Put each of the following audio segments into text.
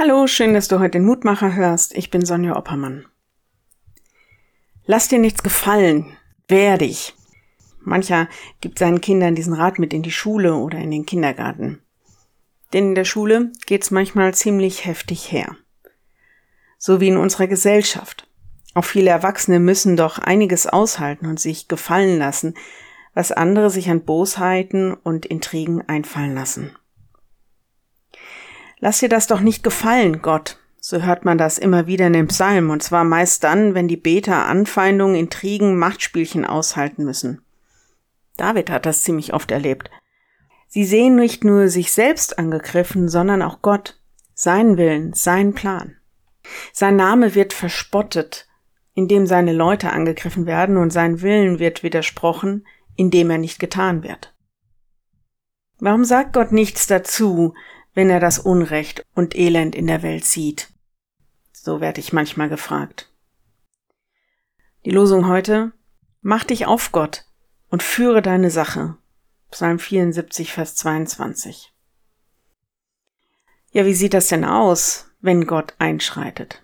Hallo, schön, dass du heute den Mutmacher hörst. Ich bin Sonja Oppermann. Lass dir nichts gefallen. Wehr dich. Mancher gibt seinen Kindern diesen Rat mit in die Schule oder in den Kindergarten. Denn in der Schule geht's manchmal ziemlich heftig her. So wie in unserer Gesellschaft. Auch viele Erwachsene müssen doch einiges aushalten und sich gefallen lassen, was andere sich an Bosheiten und Intrigen einfallen lassen. Lass dir das doch nicht gefallen, Gott. So hört man das immer wieder in den Psalmen, und zwar meist dann, wenn die Beter Anfeindungen, Intrigen, Machtspielchen aushalten müssen. David hat das ziemlich oft erlebt. Sie sehen nicht nur sich selbst angegriffen, sondern auch Gott, seinen Willen, seinen Plan. Sein Name wird verspottet, indem seine Leute angegriffen werden, und sein Willen wird widersprochen, indem er nicht getan wird. Warum sagt Gott nichts dazu, wenn er das Unrecht und Elend in der Welt sieht? So werde ich manchmal gefragt. Die Losung heute, mach dich auf Gott und führe deine Sache. Psalm 74, Vers 22. Ja, wie sieht das denn aus, wenn Gott einschreitet?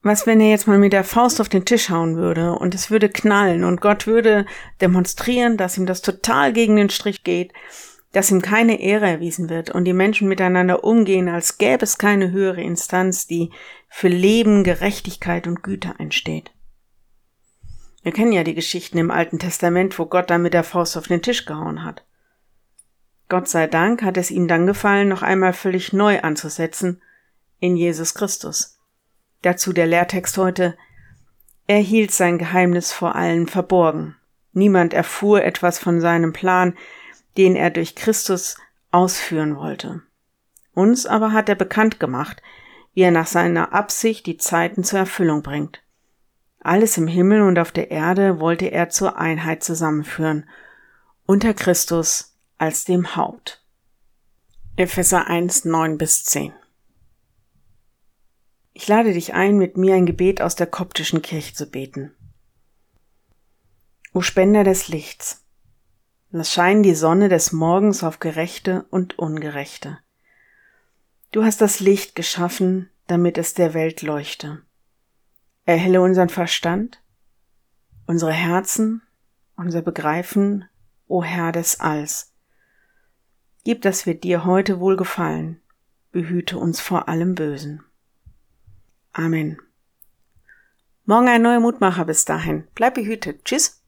Was, wenn er jetzt mal mit der Faust auf den Tisch hauen würde und es würde knallen und Gott würde demonstrieren, dass ihm das total gegen den Strich geht dass ihm keine Ehre erwiesen wird und die Menschen miteinander umgehen, als gäbe es keine höhere Instanz, die für Leben, Gerechtigkeit und Güte einsteht. Wir kennen ja die Geschichten im Alten Testament, wo Gott dann mit der Faust auf den Tisch gehauen hat. Gott sei Dank hat es ihm dann gefallen, noch einmal völlig neu anzusetzen in Jesus Christus. Dazu der Lehrtext heute, er hielt sein Geheimnis vor allen verborgen. Niemand erfuhr etwas von seinem Plan, den er durch Christus ausführen wollte. Uns aber hat er bekannt gemacht, wie er nach seiner Absicht die Zeiten zur Erfüllung bringt. Alles im Himmel und auf der Erde wollte er zur Einheit zusammenführen, unter Christus als dem Haupt. Epheser 1, 9 bis 10 Ich lade dich ein, mit mir ein Gebet aus der koptischen Kirche zu beten. O Spender des Lichts, Lass scheinen die Sonne des Morgens auf Gerechte und Ungerechte. Du hast das Licht geschaffen, damit es der Welt leuchte. Erhelle unseren Verstand, unsere Herzen, unser Begreifen, o Herr des Alls. Gib, dass wir dir heute wohl gefallen, behüte uns vor allem Bösen. Amen. Morgen ein neuer Mutmacher bis dahin. Bleib behütet. Tschüss.